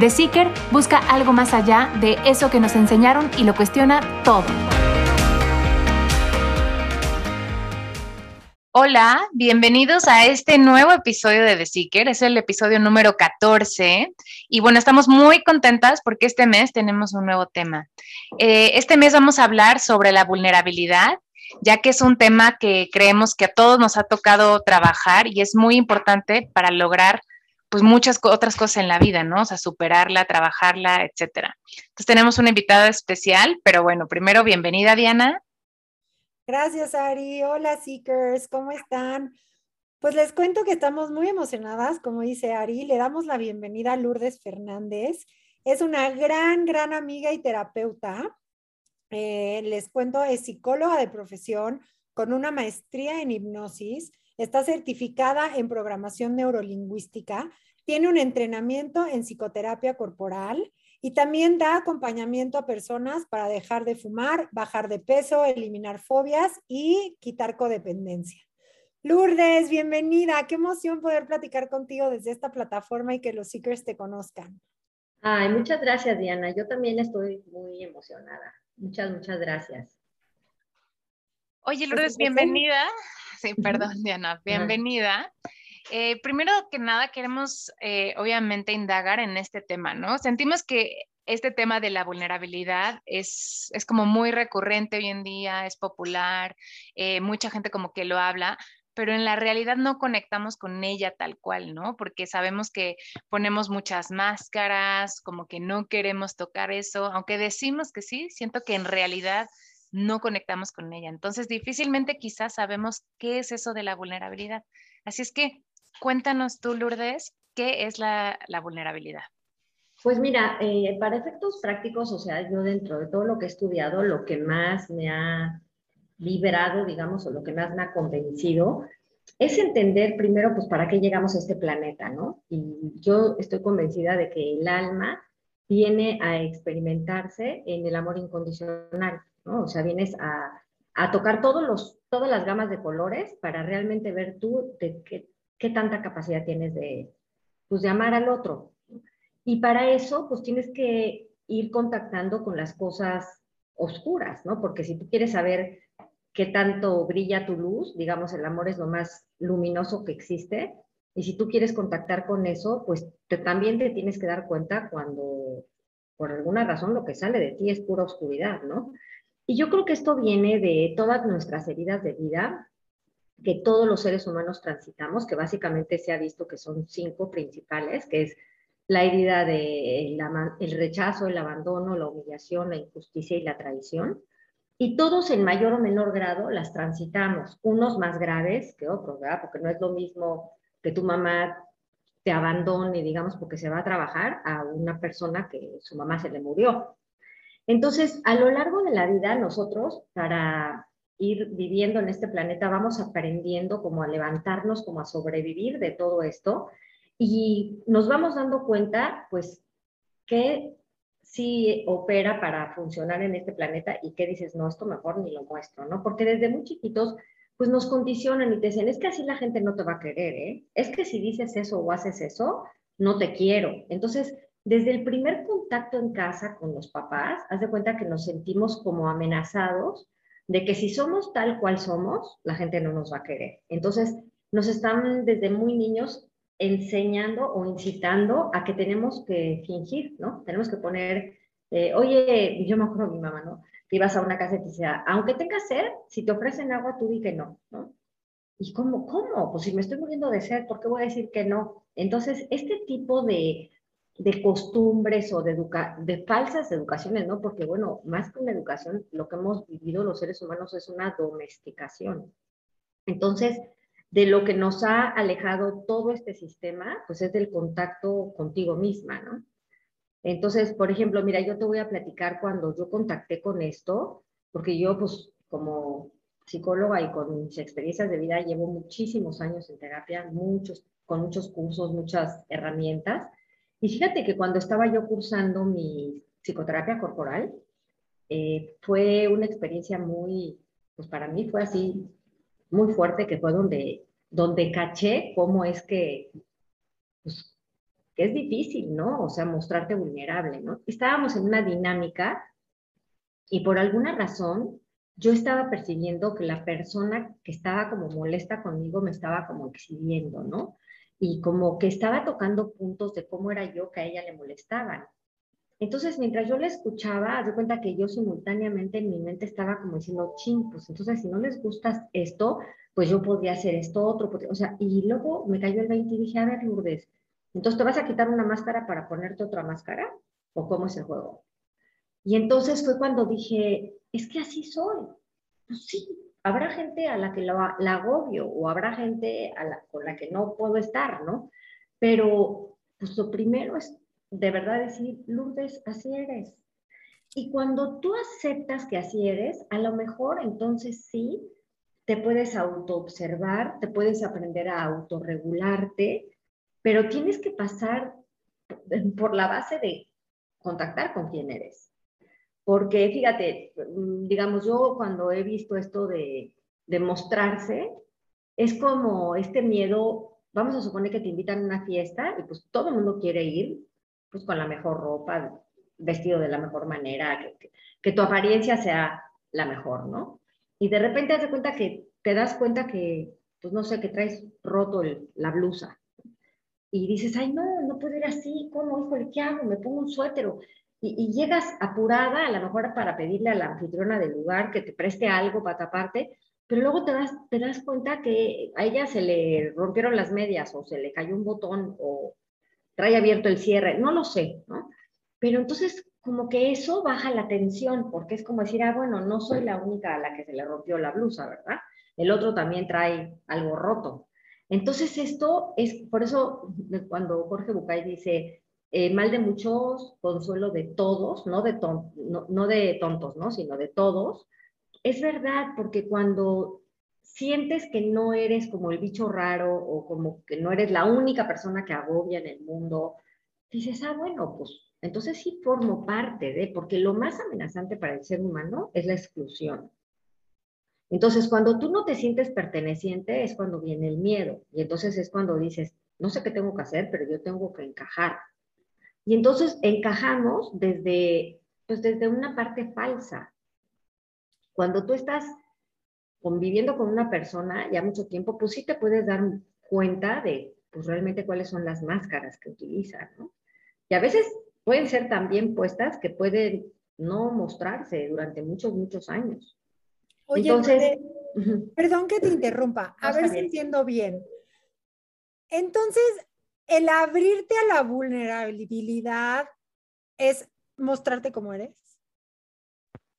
The Seeker busca algo más allá de eso que nos enseñaron y lo cuestiona todo. Hola, bienvenidos a este nuevo episodio de The Seeker. Es el episodio número 14. Y bueno, estamos muy contentas porque este mes tenemos un nuevo tema. Eh, este mes vamos a hablar sobre la vulnerabilidad, ya que es un tema que creemos que a todos nos ha tocado trabajar y es muy importante para lograr pues muchas otras cosas en la vida, ¿no? O sea, superarla, trabajarla, etcétera. Entonces tenemos una invitada especial, pero bueno, primero bienvenida Diana. Gracias Ari, hola Seekers, ¿cómo están? Pues les cuento que estamos muy emocionadas, como dice Ari, le damos la bienvenida a Lourdes Fernández. Es una gran, gran amiga y terapeuta. Eh, les cuento, es psicóloga de profesión con una maestría en hipnosis Está certificada en programación neurolingüística, tiene un entrenamiento en psicoterapia corporal y también da acompañamiento a personas para dejar de fumar, bajar de peso, eliminar fobias y quitar codependencia. Lourdes, bienvenida. Qué emoción poder platicar contigo desde esta plataforma y que los seekers te conozcan. Ay, muchas gracias, Diana. Yo también estoy muy emocionada. Muchas, muchas gracias. Oye, Lourdes, bienvenida. Sí, perdón, Diana, bienvenida. Eh, primero que nada, queremos eh, obviamente indagar en este tema, ¿no? Sentimos que este tema de la vulnerabilidad es, es como muy recurrente hoy en día, es popular, eh, mucha gente como que lo habla, pero en la realidad no conectamos con ella tal cual, ¿no? Porque sabemos que ponemos muchas máscaras, como que no queremos tocar eso, aunque decimos que sí, siento que en realidad no conectamos con ella. Entonces, difícilmente quizás sabemos qué es eso de la vulnerabilidad. Así es que cuéntanos tú, Lourdes, ¿qué es la, vulnerabilidad? Pues mira, eh, para efectos prácticos, o sea, yo dentro de todo lo que he estudiado, lo que más me ha liberado, digamos, o lo que más me ha convencido, es entender primero, pues, para qué llegamos a este planeta, ¿no? Y yo estoy convencida de que el alma viene a experimentarse en el amor incondicional. O sea, vienes a, tocar todos los, todas las gamas de colores para realmente ver tú de qué, qué tanta capacidad tienes de, pues, de amar al otro. Y para eso, pues tienes que ir contactando con las cosas oscuras, ¿no? Porque si tú quieres saber qué tanto brilla tu luz, digamos, el amor es lo más luminoso que existe, y si tú quieres contactar con eso, pues también te tienes que dar cuenta cuando por alguna razón lo que sale de ti es pura oscuridad, ¿no? Y yo creo que esto viene de todas nuestras heridas de vida que todos los seres humanos transitamos, que básicamente se ha visto que son cinco principales, que es la herida de el rechazo, el abandono, la humillación, la injusticia y la traición. Y todos en mayor o menor grado las transitamos, unos más graves que otros, ¿verdad? Porque no es lo mismo que tu mamá te abandone, digamos, porque se va a trabajar, a una persona que su mamá se le murió. Entonces, a lo largo de la vida, nosotros, para ir viviendo en este planeta, vamos aprendiendo como a levantarnos, como a sobrevivir de todo esto y nos vamos dando cuenta, pues, que sí opera para funcionar en este planeta y que dices, no, esto mejor ni lo muestro, ¿no? Porque desde muy chiquitos, pues nos condicionan y te dicen, es que así la gente no te va a querer, ¿eh? Es que si dices eso o haces eso, no te quiero. Entonces, desde el primer contacto en casa con los papás, haz de cuenta que nos sentimos como amenazados de que si somos tal cual somos, la gente no nos va a querer. Entonces, nos están desde muy niños enseñando o incitando a que tenemos que fingir, ¿no? Tenemos que poner, eh, oye, yo me acuerdo de mi mamá, ¿no? Que ibas a una casa y te decía, aunque tengas sed, si te ofrecen agua, tú di que no, ¿no? ¿Y cómo? ¿Cómo? Pues si me estoy muriendo de sed, ¿por qué voy a decir que no? Entonces, este tipo de, de costumbres o de, de falsas educaciones, ¿no? Porque, bueno, más que una educación, lo que hemos vivido los seres humanos es una domesticación. Entonces, de lo que nos ha alejado todo este sistema, pues es del contacto contigo misma, ¿no? Entonces, por ejemplo, mira, yo te voy a platicar cuando yo contacté con esto, porque yo, pues, como psicóloga y con mis experiencias de vida, llevo muchísimos años en terapia, muchos, con muchos cursos, muchas herramientas. Y fíjate que cuando estaba yo cursando mi psicoterapia corporal, eh, fue una experiencia muy, pues para mí fue así muy fuerte que fue donde, donde caché cómo es que, pues, que es difícil, ¿no? O sea, mostrarte vulnerable, ¿no? Estábamos en una dinámica y por alguna razón yo estaba percibiendo que la persona que estaba como molesta conmigo me estaba como exhibiendo, ¿no? Y como que estaba tocando puntos de cómo era yo que a ella le molestaban. Entonces, mientras yo le escuchaba, de cuenta que yo simultáneamente en mi mente estaba como diciendo, ching, pues entonces si no les gusta esto, pues yo podría hacer esto otro. O sea, y luego me cayó el 20 y dije, a ver, Lourdes, entonces te vas a quitar una máscara para ponerte otra máscara, o cómo es el juego. Y entonces fue cuando dije, es que así soy. Pues sí, habrá gente a la que la, agobio o habrá gente a la, con la que no puedo estar, ¿no? Pero pues lo primero es de verdad decir, Lourdes, así eres. Y cuando tú aceptas que así eres, a lo mejor entonces sí te puedes autoobservar, te puedes aprender a autorregularte, pero tienes que pasar por la base de contactar con quién eres. Porque fíjate, digamos, yo cuando he visto esto de, mostrarse, es como este miedo, vamos a suponer que te invitan a una fiesta y pues todo el mundo quiere ir, pues con la mejor ropa, vestido de la mejor manera, que, tu apariencia sea la mejor, ¿no? Y de repente te cuenta que te das cuenta que, pues no sé, que traes roto la blusa. Y dices, ay, no, no puedo ir así, ¿cómo? Híjole, ¿qué hago? Me pongo un suéter. Y, llegas apurada, a lo mejor para pedirle a la anfitriona del lugar que te preste algo para taparte, pero luego te das, te das cuenta que a ella se le rompieron las medias o se le cayó un botón o trae abierto el cierre, no lo sé, ¿no? Pero entonces como que eso baja la tensión, porque es como decir, ah, bueno, no soy la única a la que se le rompió la blusa, ¿verdad? El otro también trae algo roto. Entonces esto es, por eso cuando Jorge Bucay dice, eh, mal de muchos, consuelo de todos, no de, no, de tontos, ¿no? Sino de todos, es verdad, porque cuando sientes que no eres como el bicho raro o como que no eres la única persona que agobia en el mundo, dices, ah, bueno, pues entonces sí formo parte de, porque lo más amenazante para el ser humano es la exclusión. Entonces, cuando tú no te sientes perteneciente es cuando viene el miedo y entonces es cuando dices, no sé qué tengo que hacer, pero yo tengo que encajar. Y entonces encajamos desde, pues desde una parte falsa. Cuando tú estás conviviendo con una persona ya mucho tiempo, pues sí te puedes dar cuenta de pues realmente cuáles son las máscaras que utilizan, ¿no? Y a veces pueden ser también puestas que pueden no mostrarse durante muchos, muchos años. Oye, Entonces, perdón que te interrumpa, a ver si entiendo bien. Entonces, el abrirte a la vulnerabilidad es mostrarte como eres.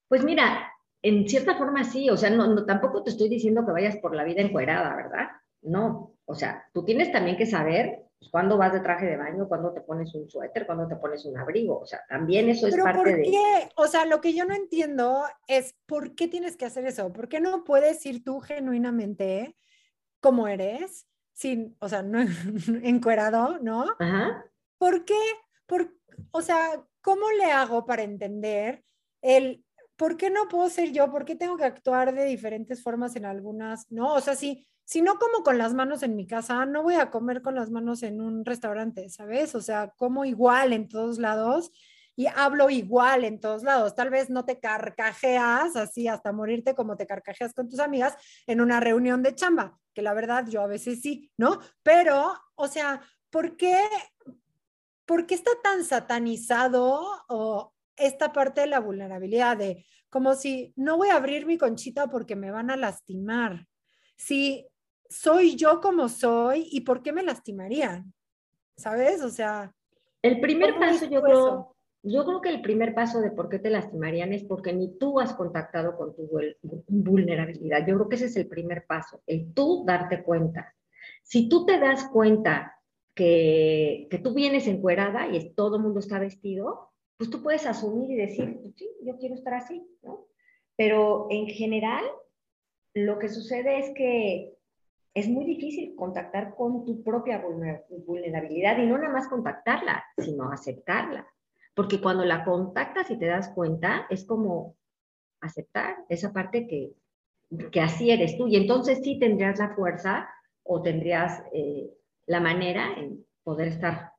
Pues mira, en cierta forma sí, o sea, no, tampoco te estoy diciendo que vayas por la vida encuerada, ¿verdad? No, o sea, tú tienes también que saber pues, cuándo vas de traje de baño, cuándo te pones un suéter, cuándo te pones un abrigo, o sea, también eso es parte ¿por qué? O sea, lo que yo no entiendo es por qué tienes que hacer eso, por qué no puedes ir tú genuinamente como eres, sin, o sea, no encuerado, ¿no? Ajá. ¿Por qué? Por, o sea, ¿cómo le hago para entender el ¿por qué no puedo ser yo? ¿Por qué tengo que actuar de diferentes formas en algunas? No, o sea, si, si no como con las manos en mi casa, no voy a comer con las manos en un restaurante, ¿sabes? O sea, como igual en todos lados y hablo igual en todos lados. Tal vez no te carcajeas así hasta morirte como te carcajeas con tus amigas en una reunión de chamba, que la verdad yo a veces sí, ¿no? Pero, o sea, ¿por qué, ¿por qué está tan satanizado o, esta parte de la vulnerabilidad, de como si no voy a abrir mi conchita porque me van a lastimar. Si, soy yo como soy y por qué me lastimarían. ¿Sabes? O sea. El primer paso, yo creo, yo creo que el primer paso de por qué te lastimarían es porque ni tú has contactado con tu vulnerabilidad. Yo creo que ese es el primer paso, el tú darte cuenta. Si tú te das cuenta que, tú vienes encuerada y todo el mundo está vestido, pues tú puedes asumir y decir, pues sí, yo quiero estar así, ¿no? Pero en general, lo que sucede es que es muy difícil contactar con tu propia vulnerabilidad y no nada más contactarla, sino aceptarla. Porque cuando la contactas y te das cuenta, es como aceptar esa parte que, que así eres tú. Y entonces sí tendrías la fuerza o tendrías eh, la manera en poder estar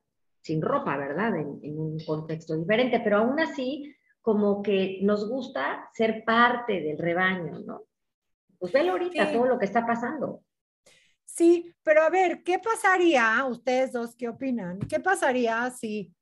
sin ropa, ¿verdad? En, en, un contexto diferente. Pero aún así, como que nos gusta ser parte del rebaño, ¿no? Pues velo ahorita todo lo que está pasando. Sí, pero a ver, ¿qué pasaría, ustedes dos, qué opinan? ¿Qué pasaría si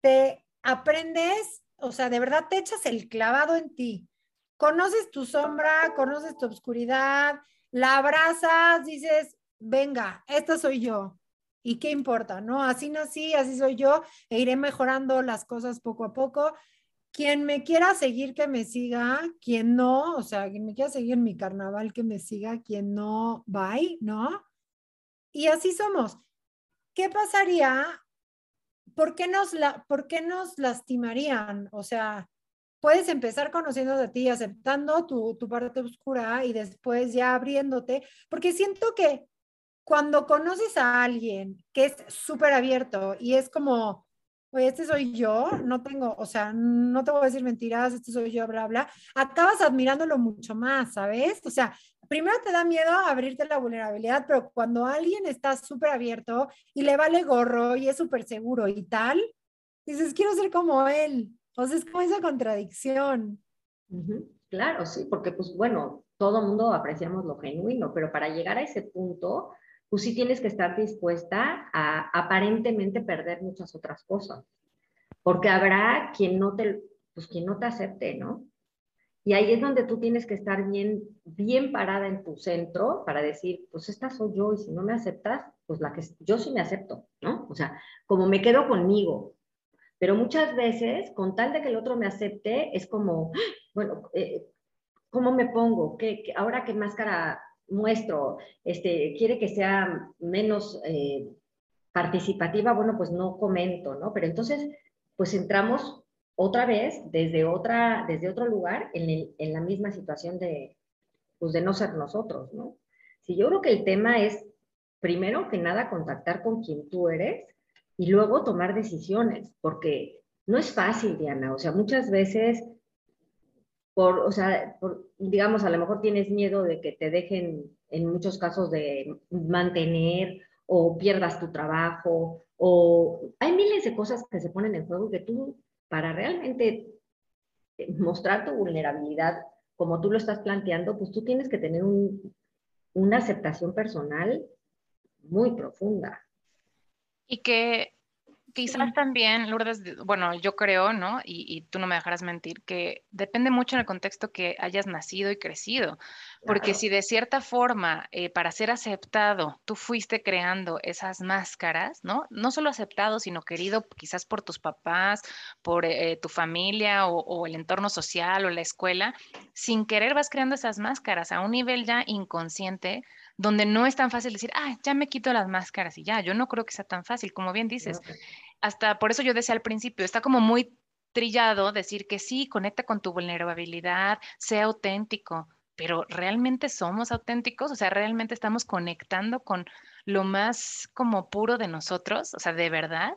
te aprendes, o sea, de verdad te echas el clavado en ti? Conoces tu sombra, conoces tu oscuridad, la abrazas, dices, venga, esta soy yo. ¿Y qué importa? ¿No? Así nací, así soy yo, e iré mejorando las cosas poco a poco. Quien me quiera seguir, que me siga, quien no, o sea, quien me quiera seguir en mi carnaval, que me siga, quien no, bye, ¿no? Y así somos. ¿Qué pasaría? ¿Por qué nos, la, ¿por nos lastimarían? O sea, puedes empezar conociendo de ti, aceptando tu, tu parte oscura y después ya abriéndote, porque siento que cuando conoces a alguien que es súper abierto y es como, oye, este soy yo, no tengo, o sea, no te voy a decir mentiras, este soy yo, bla, bla, acabas admirándolo mucho más, ¿sabes? O sea, primero te da miedo abrirte la vulnerabilidad, pero cuando alguien está súper abierto y le vale gorro y es súper seguro y tal, dices, quiero ser como él. O sea, es como esa contradicción. Claro, sí, porque pues bueno, todo mundo apreciamos lo genuino, pero para llegar a ese punto, pues sí tienes que estar dispuesta a aparentemente perder muchas otras cosas, porque habrá quien no te, pues quien no te acepte, ¿no? Y ahí es donde tú tienes que estar bien, bien parada en tu centro para decir, pues esta soy yo y si no me aceptas, pues la que yo sí me acepto, ¿no? O sea, como me quedo conmigo. Pero muchas veces, con tal de que el otro me acepte, es como, bueno, eh, ¿cómo me pongo? ¿Qué, ahora qué máscara muestro, este, quiere que sea menos eh, participativa, bueno, pues no comento, ¿no? Pero entonces, pues entramos otra vez desde, otra, desde otro lugar en, en la misma situación de, pues de no ser nosotros, ¿no? Sí, yo creo que el tema es, primero que nada, contactar con quien tú eres y luego tomar decisiones, porque no es fácil, Diana, o sea, muchas veces por, o sea, digamos, a lo mejor tienes miedo de que te dejen en muchos casos de mantener o pierdas tu trabajo o hay miles de cosas que se ponen en juego que tú para realmente mostrar tu vulnerabilidad como tú lo estás planteando, pues tú tienes que tener una aceptación personal muy profunda. Y que Quizás también, Lourdes, bueno, yo creo, ¿no? Y, tú no me dejarás mentir, que depende mucho en el contexto que hayas nacido y crecido. Porque si de cierta forma, eh, para ser aceptado, tú fuiste creando esas máscaras, ¿no? No solo aceptado, sino querido quizás por tus papás, por eh, tu familia o, o el entorno social o la escuela, sin querer vas creando esas máscaras a un nivel ya inconsciente donde no es tan fácil decir, ah, ya me quito las máscaras y ya, yo no creo que sea tan fácil, como bien dices. Hasta por eso yo decía al principio, está como muy trillado decir que sí, conecta con tu vulnerabilidad, sea auténtico, pero ¿realmente somos auténticos? O sea, ¿realmente estamos conectando con lo más como puro de nosotros? O sea, ¿de verdad?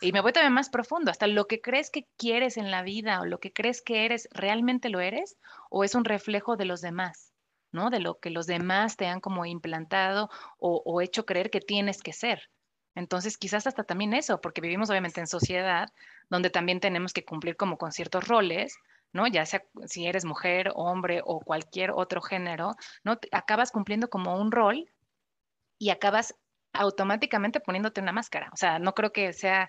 Y me voy también más profundo, hasta lo que crees que quieres en la vida o lo que crees que eres, ¿realmente lo eres? ¿O es un reflejo de los demás? ¿no? De lo que los demás te han como implantado o, hecho creer que tienes que ser. Entonces, quizás hasta también eso, porque vivimos obviamente en sociedad donde también tenemos que cumplir como con ciertos roles, ¿no? Ya sea si eres mujer, hombre o cualquier otro género, ¿no? Acabas cumpliendo como un rol y acabas automáticamente poniéndote una máscara. O sea, no creo que sea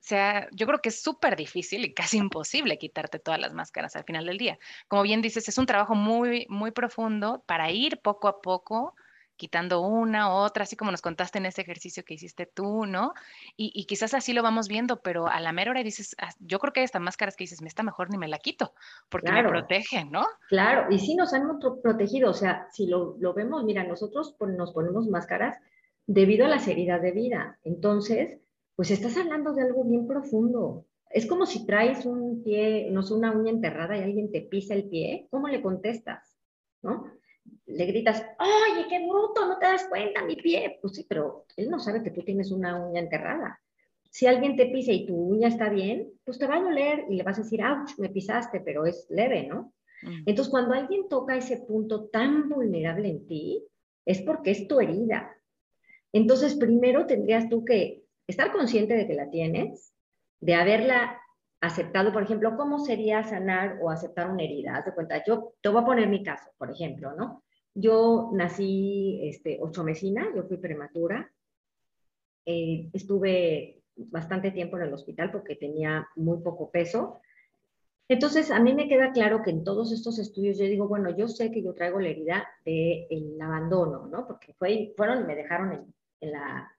sea, yo creo que es súper difícil y casi imposible quitarte todas las máscaras al final del día. Como bien dices, es un trabajo muy, muy profundo para ir poco a poco quitando una, otra, así como nos contaste en ese ejercicio que hiciste tú, ¿no? Y, quizás así lo vamos viendo, pero a la mera hora dices, ah, yo creo que hay esta máscaras que dices, me está mejor ni me la quito, porque me protegen, ¿no? Claro, y sí nos han protegido, o sea, si lo, vemos, mira, nosotros nos ponemos máscaras debido a la seriedad de vida. Entonces, pues estás hablando de algo bien profundo. Es como si traes un pie, no sé, una uña enterrada y alguien te pisa el pie, ¿cómo le contestas? ¿No? Le gritas, oye, qué bruto, no te das cuenta, mi pie. Pues sí, pero él no sabe que tú tienes una uña enterrada. Si alguien te pisa y tu uña está bien, pues te va a doler y le vas a decir, ouch, me pisaste, pero es leve, ¿no? Mm. Entonces, cuando alguien toca ese punto tan vulnerable en ti, es porque es tu herida. Entonces, primero tendrías tú que estar consciente de que la tienes, de haberla aceptado, por ejemplo, ¿cómo sería sanar o aceptar una herida? Haz de cuenta, yo te voy a poner mi caso, por ejemplo, ¿no? Yo nací este, ocho mesina, yo fui prematura, eh, estuve bastante tiempo en el hospital porque tenía muy poco peso. Entonces, a mí me queda claro que en todos estos estudios yo digo, bueno, yo sé que yo traigo la herida del abandono, ¿no? Porque fue, fueron me dejaron en, en la...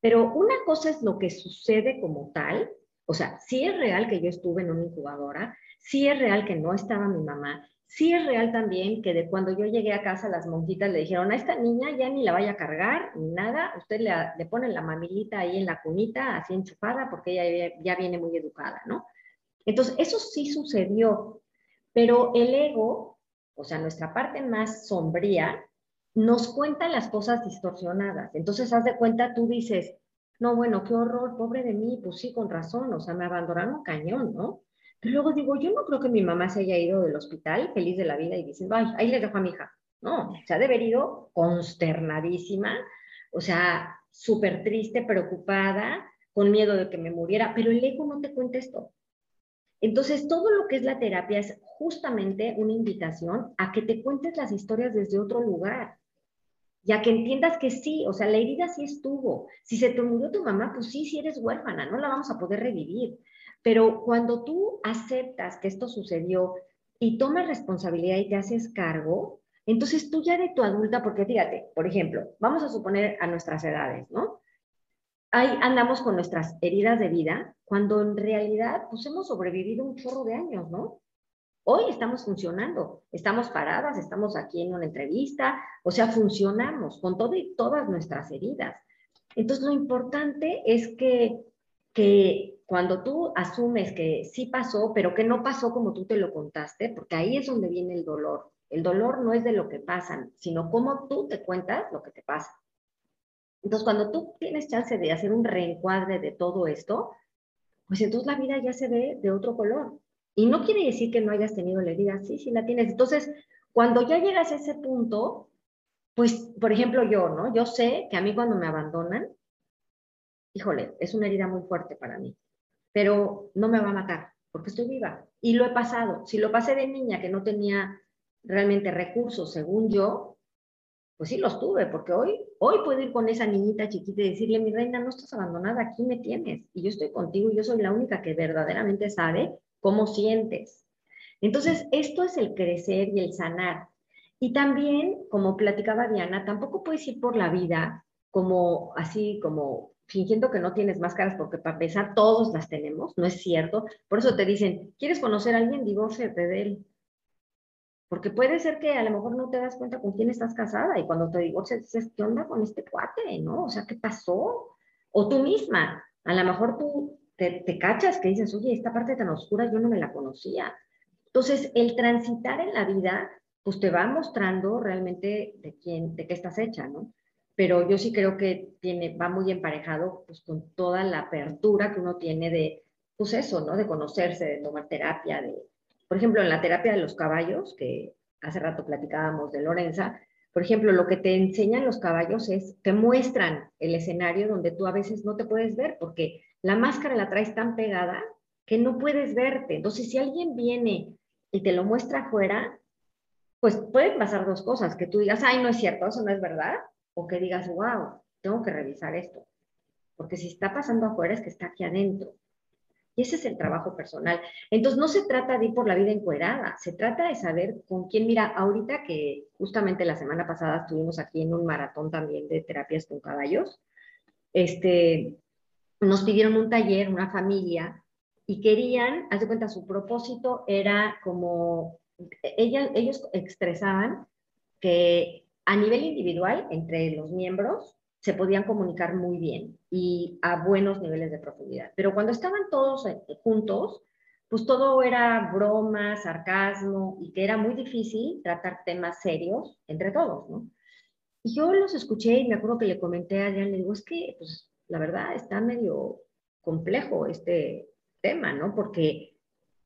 Pero una cosa es lo que sucede como tal, o sea, sí es real que yo estuve en una incubadora, sí es real que no estaba mi mamá, sí es real también que de cuando yo llegué a casa las monjitas le dijeron, a esta niña ya ni la vaya a cargar, ni nada, usted le, le pone la mamilita ahí en la cunita, así enchufada, porque ella ya viene muy educada, ¿no? Entonces, eso sí sucedió, pero el ego, o sea, nuestra parte más sombría, nos cuenta las cosas distorsionadas. Entonces, haz de cuenta, tú dices, no, bueno, qué horror, pobre de mí, pues sí, con razón, o sea, me abandonaron cañón, ¿no? Pero luego digo, yo no creo que mi mamá se haya ido del hospital feliz de la vida y diciendo, ay, ahí le dejo a mi hija. No, se ha de haber ido consternadísima, o sea, súper triste, preocupada, con miedo de que me muriera, pero el ego no te cuenta esto. Entonces, todo lo que es la terapia es justamente una invitación a que te cuentes las historias desde otro lugar ya que entiendas que sí, o sea, la herida sí estuvo. Si se te murió tu mamá, pues sí, sí eres huérfana, no la vamos a poder revivir. Pero cuando tú aceptas que esto sucedió y tomas responsabilidad y te haces cargo, entonces tú ya de tu adulta, porque fíjate, por ejemplo, vamos a suponer a nuestras edades, ¿no? Ahí andamos con nuestras heridas de vida, cuando en realidad pues hemos sobrevivido un chorro de años, ¿no? Hoy estamos funcionando, estamos paradas, estamos aquí en una entrevista, o sea, funcionamos con todo y todas nuestras heridas. Entonces, lo importante es que, que cuando tú asumes que sí pasó, pero que no pasó como tú te lo contaste, porque ahí es donde viene el dolor. El dolor no es de lo que pasan, sino cómo tú te cuentas lo que te pasa. Entonces, cuando tú tienes chance de hacer un reencuadre de todo esto, pues entonces la vida ya se ve de otro color. Y no quiere decir que no hayas tenido la herida, sí, sí la tienes. Entonces, cuando ya llegas a ese punto, pues, por ejemplo, yo, ¿no? Yo sé que a mí cuando me abandonan, híjole, es una herida muy fuerte para mí, pero no me va a matar porque estoy viva. Y lo he pasado. Si lo pasé de niña que no tenía realmente recursos, según yo, pues sí los tuve, porque hoy, hoy puedo ir con esa niñita chiquita y decirle, mi reina, no estás abandonada, aquí me tienes, y yo estoy contigo, y yo soy la única que verdaderamente sabe cómo sientes. Entonces, esto es el crecer y el sanar. Y también, como platicaba Diana, tampoco puedes ir por la vida como así, como fingiendo que no tienes máscaras, porque para empezar todos las tenemos, no es cierto. Por eso te dicen, ¿quieres conocer a alguien? Divórciate de él. Porque puede ser que a lo mejor no te das cuenta con quién estás casada y cuando te divorcias dices, ¿qué onda con este cuate? ¿No? O sea, ¿qué pasó? O tú misma, a lo mejor tú te, cachas que dices, oye, esta parte tan oscura yo no me la conocía. Entonces, el transitar en la vida, pues te va mostrando realmente de quién, de qué estás hecha, ¿no? Pero yo sí creo que tiene, va muy emparejado pues con toda la apertura que uno tiene de, pues eso, ¿no? De conocerse, de tomar terapia, de, por ejemplo, en la terapia de los caballos, que hace rato platicábamos de Lorenza, por ejemplo, lo que te enseñan los caballos es, te muestran el escenario donde tú a veces no te puedes ver, porque la máscara la traes tan pegada que no puedes verte. Entonces, si alguien viene y te lo muestra afuera, pues pueden pasar dos cosas, que tú digas, ay, no es cierto, eso no es verdad, o que digas, wow, tengo que revisar esto. Porque si está pasando afuera es que está aquí adentro. Y ese es el trabajo personal. Entonces, no se trata de ir por la vida encuerada, se trata de saber con quién. Mira, ahorita que justamente la semana pasada estuvimos aquí en un maratón también de terapias con caballos, este, nos pidieron un taller, una familia, y querían, haz de cuenta, su propósito era como, ella, ellos expresaban que a nivel individual, entre los miembros, se podían comunicar muy bien y a buenos niveles de profundidad. Pero cuando estaban todos eh, juntos, pues todo era broma, sarcasmo y que era muy difícil tratar temas serios entre todos, ¿no? Y yo los escuché y me acuerdo que le comenté a Jan, le digo, es que, pues, la verdad está medio complejo este tema, ¿no? Porque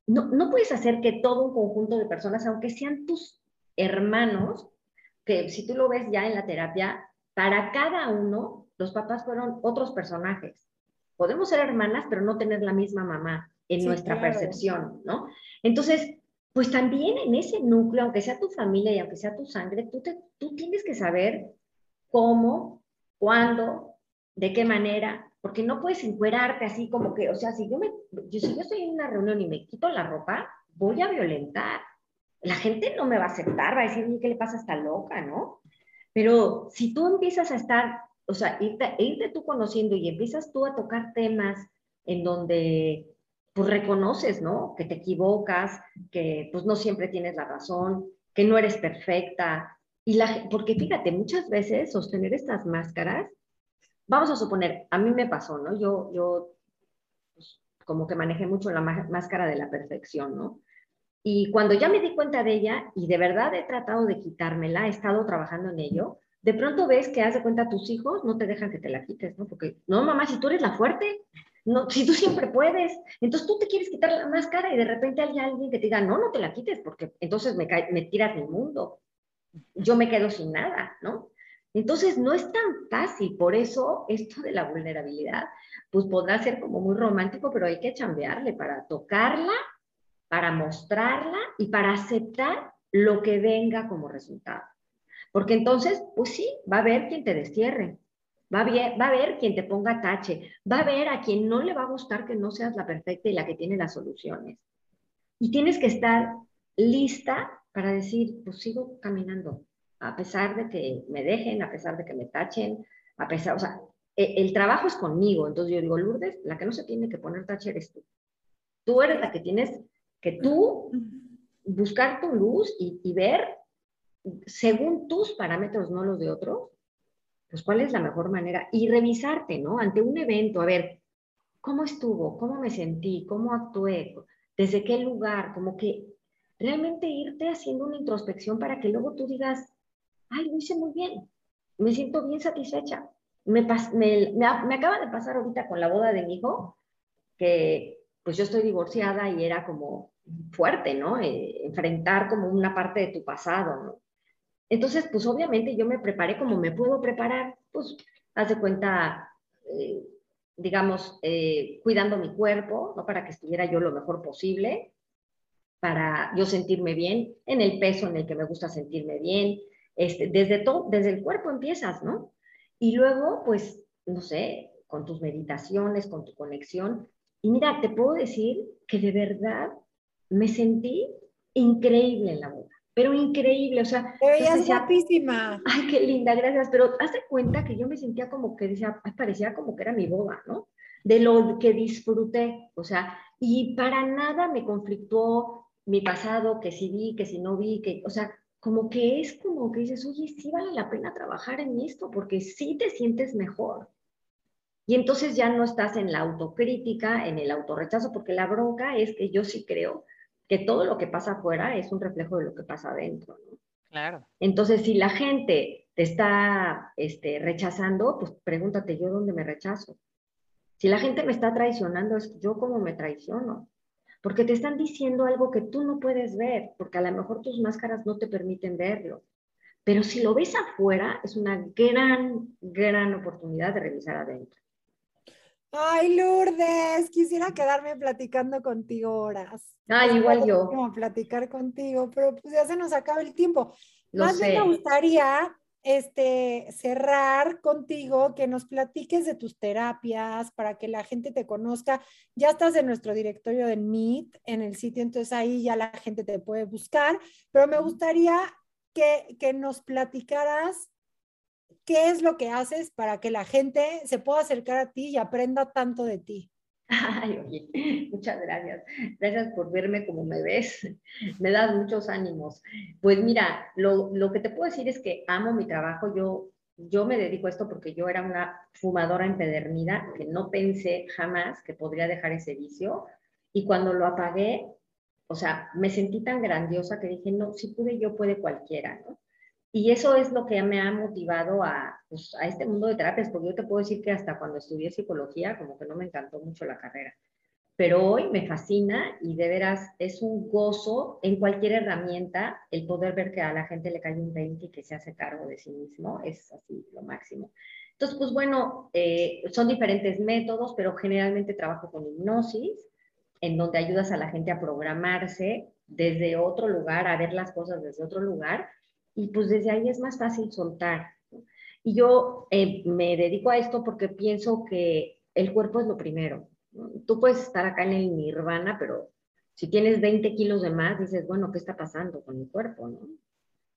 no, no puedes hacer que todo un conjunto de personas, aunque sean tus hermanos, que si tú lo ves ya en la terapia, para cada uno, los papás fueron otros personajes. Podemos ser hermanas, pero no tener la misma mamá en nuestra percepción, ¿no? Entonces, pues también en ese núcleo, aunque sea tu familia y aunque sea tu sangre, tú, te, tú tienes que saber cómo, cuándo, de qué manera, porque no puedes encuerarte así como que, o sea, si yo, me, yo, si yo estoy en una reunión y me quito la ropa, voy a violentar. La gente no me va a aceptar, va a decir, ¿qué le pasa a esta loca, no? Pero si tú empiezas a estar, o sea, irte, irte tú conociendo y empiezas tú a tocar temas en donde pues reconoces, ¿no? Que te equivocas, que pues no siempre tienes la razón, que no eres perfecta. Y la, porque fíjate, muchas veces sostener estas máscaras, vamos a suponer, a mí me pasó, ¿no? Yo, yo pues, como que manejé mucho la máscara de la perfección, ¿no? Y cuando ya me di cuenta de ella y de verdad he tratado de quitármela, he estado trabajando en ello, de pronto ves que haz de cuenta tus hijos no te dejan que te la quites, ¿no? Porque, no, mamá, si tú eres la fuerte, no, si tú siempre puedes, entonces tú te quieres quitar la máscara y de repente hay alguien que te diga, no, no te la quites porque entonces me, me tiras del mundo, yo me quedo sin nada, ¿no? Entonces no es tan fácil, por eso esto de la vulnerabilidad, pues podrá ser como muy romántico, pero hay que chambearle para tocarla para mostrarla y para aceptar lo que venga como resultado. Porque entonces, pues sí, va a haber quien te destierre, va a, haber, va quien te ponga tache, va a haber a quien no le va a gustar que no seas la perfecta y la que tiene las soluciones. Y tienes que estar lista para decir, pues sigo caminando, a pesar de que me dejen, a pesar de que me tachen, a pesar, o sea, e, el, trabajo es conmigo. Entonces yo digo, Lourdes, la que no se tiene que poner tache eres tú. Tú eres la que tienes que tú buscar tu luz y, ver, según tus parámetros, no los de otros, pues cuál es la mejor manera y revisarte, ¿no? Ante un evento, a ver, ¿cómo estuvo? ¿Cómo me sentí? ¿Cómo actué? ¿Desde qué lugar? Como que realmente irte haciendo una introspección para que luego tú digas, ay, lo hice muy bien, me siento bien satisfecha. Me, me, me, acaba de pasar ahorita con la boda de mi hijo, que pues yo estoy divorciada y era como, fuerte, ¿no? Eh, enfrentar como una parte de tu pasado, ¿no? Entonces, pues obviamente yo me preparé como me puedo preparar, pues, haz de cuenta, eh, digamos, eh, cuidando mi cuerpo, ¿no? Para que estuviera yo lo mejor posible, para yo sentirme bien, en el peso en el que me gusta sentirme bien, este, desde todo, desde el cuerpo empiezas, ¿no? Y luego, pues, no sé, con tus meditaciones, con tu conexión. Y mira, te puedo decir que de verdad me sentí increíble en la boda, pero increíble, o sea... Veías guapísima. Ay, qué linda, gracias, pero hace cuenta que yo me sentía como que decía, parecía como que era mi boda, ¿no? De lo que disfruté, o sea, y para nada me conflictó mi pasado, que si vi, que si no vi, que, o sea, como que es como que dices, oye, sí vale la pena trabajar en esto, porque sí te sientes mejor. Y entonces ya no estás en la autocrítica, en el autorrechazo, porque la bronca es que yo sí creo que todo lo que pasa afuera es un reflejo de lo que pasa adentro, ¿no? Claro. Entonces, si la gente te está este, rechazando, pues pregúntate yo dónde me rechazo. Si la gente me está traicionando, es yo cómo me traiciono. Porque te están diciendo algo que tú no puedes ver, porque a lo mejor tus máscaras no te permiten verlo. Pero si lo ves afuera, es una gran, gran oportunidad de revisar adentro. Ay, Lourdes, quisiera quedarme platicando contigo horas. Ay, igual yo. Como platicar contigo, pero pues ya se nos acaba el tiempo. Más bien me gustaría este, cerrar contigo, que nos platiques de tus terapias para que la gente te conozca. Ya estás en nuestro directorio de Meet, en el sitio, entonces ahí ya la gente te puede buscar, pero me gustaría que, que nos platicaras qué es lo que haces para que la gente se pueda acercar a ti y aprenda tanto de ti. Ay, oye, muchas gracias. Gracias por verme como me ves. Me das muchos ánimos. Pues mira, lo, lo, que te puedo decir es que amo mi trabajo. Yo, yo me dedico a esto porque yo era una fumadora empedernida que no pensé jamás que podría dejar ese vicio. Y cuando lo apagué, o sea, me sentí tan grandiosa que dije, no, si pude yo, puede cualquiera, ¿no? Y eso es lo que me ha motivado a, pues, a este mundo de terapias, porque yo te puedo decir que hasta cuando estudié psicología, como que no me encantó mucho la carrera. Pero hoy me fascina y de veras es un gozo en cualquier herramienta el poder ver que a la gente le cae un 20 y que se hace cargo de sí mismo, es así lo máximo. Entonces, pues bueno, eh, son diferentes métodos, pero generalmente trabajo con hipnosis, en donde ayudas a la gente a programarse desde otro lugar, a ver las cosas desde otro lugar y pues desde ahí es más fácil soltar. Y yo eh, me dedico a esto porque pienso que el cuerpo es lo primero. Tú puedes estar acá en el nirvana, pero si tienes 20 kilos de más, dices, bueno, ¿qué está pasando con mi cuerpo? ¿no?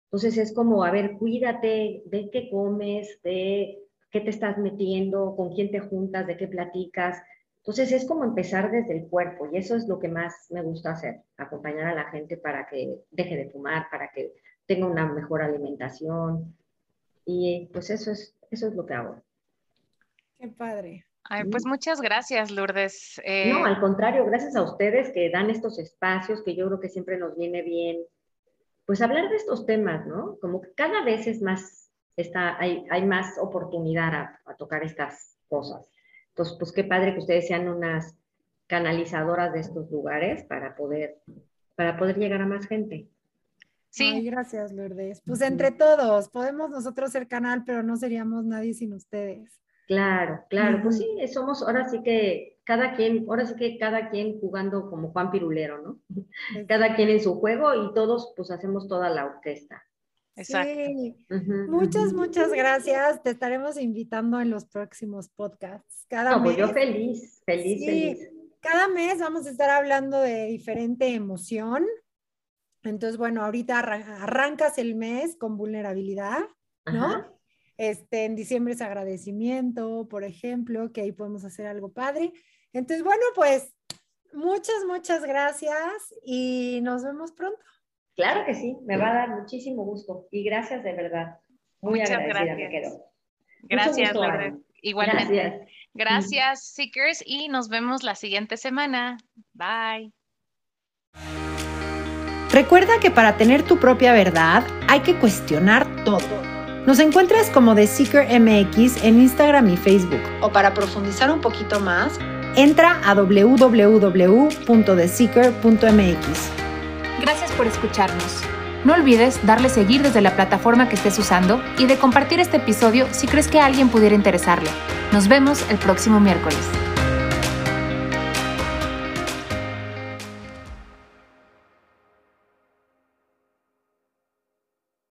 Entonces es como, a ver, cuídate, ve qué comes, ve qué te estás metiendo, con quién te juntas, de qué platicas. Entonces es como empezar desde el cuerpo y eso es lo que más me gusta hacer, acompañar a la gente para que deje de fumar, para que tenga una mejor alimentación. Y pues eso es, eso es lo que hago. Qué padre. Ay, pues muchas gracias, Lourdes. Eh, no, al contrario, gracias a ustedes que dan estos espacios que yo creo que siempre nos viene bien, pues hablar de estos temas, ¿no? Como que cada vez es más, está, hay, hay más oportunidad a, a tocar estas cosas. Entonces, pues qué padre que ustedes sean unas canalizadoras de estos lugares para poder, para poder llegar a más gente. Sí. gracias, Lourdes. Pues entre todos, podemos nosotros ser canal, pero no seríamos nadie sin ustedes. Claro, claro, pues sí, somos ahora sí que cada quien, ahora sí que cada quien jugando como Juan Pirulero, ¿no? Cada quien en su juego y todos pues hacemos toda la orquesta. Exacto. Sí. muchas, muchas gracias. Te estaremos invitando en los próximos podcasts. Cada no, pues yo feliz, feliz, sí. feliz. Cada mes vamos a estar hablando de diferente emoción entonces, bueno, ahorita arrancas el mes con vulnerabilidad, ¿no? Este, en diciembre es agradecimiento, por ejemplo, que ahí podemos hacer algo padre. Entonces, bueno, pues muchas, muchas gracias y nos vemos pronto. Claro que sí, me va a dar muchísimo gusto y gracias de verdad. Muy muchas agradecida gracias. me quedo. Gracias, Lourdes. Igualmente. Gracias. gracias, Seekers, y nos vemos la siguiente semana. Bye. Recuerda que para tener tu propia verdad hay que cuestionar todo. Nos encuentras como The Seeker MX en Instagram y Facebook. O para profundizar un poquito más, entra a www.theseeker.mx. Gracias por escucharnos. No olvides darle seguir desde la plataforma que estés usando y de compartir este episodio si crees que a alguien pudiera interesarle. Nos vemos el próximo miércoles.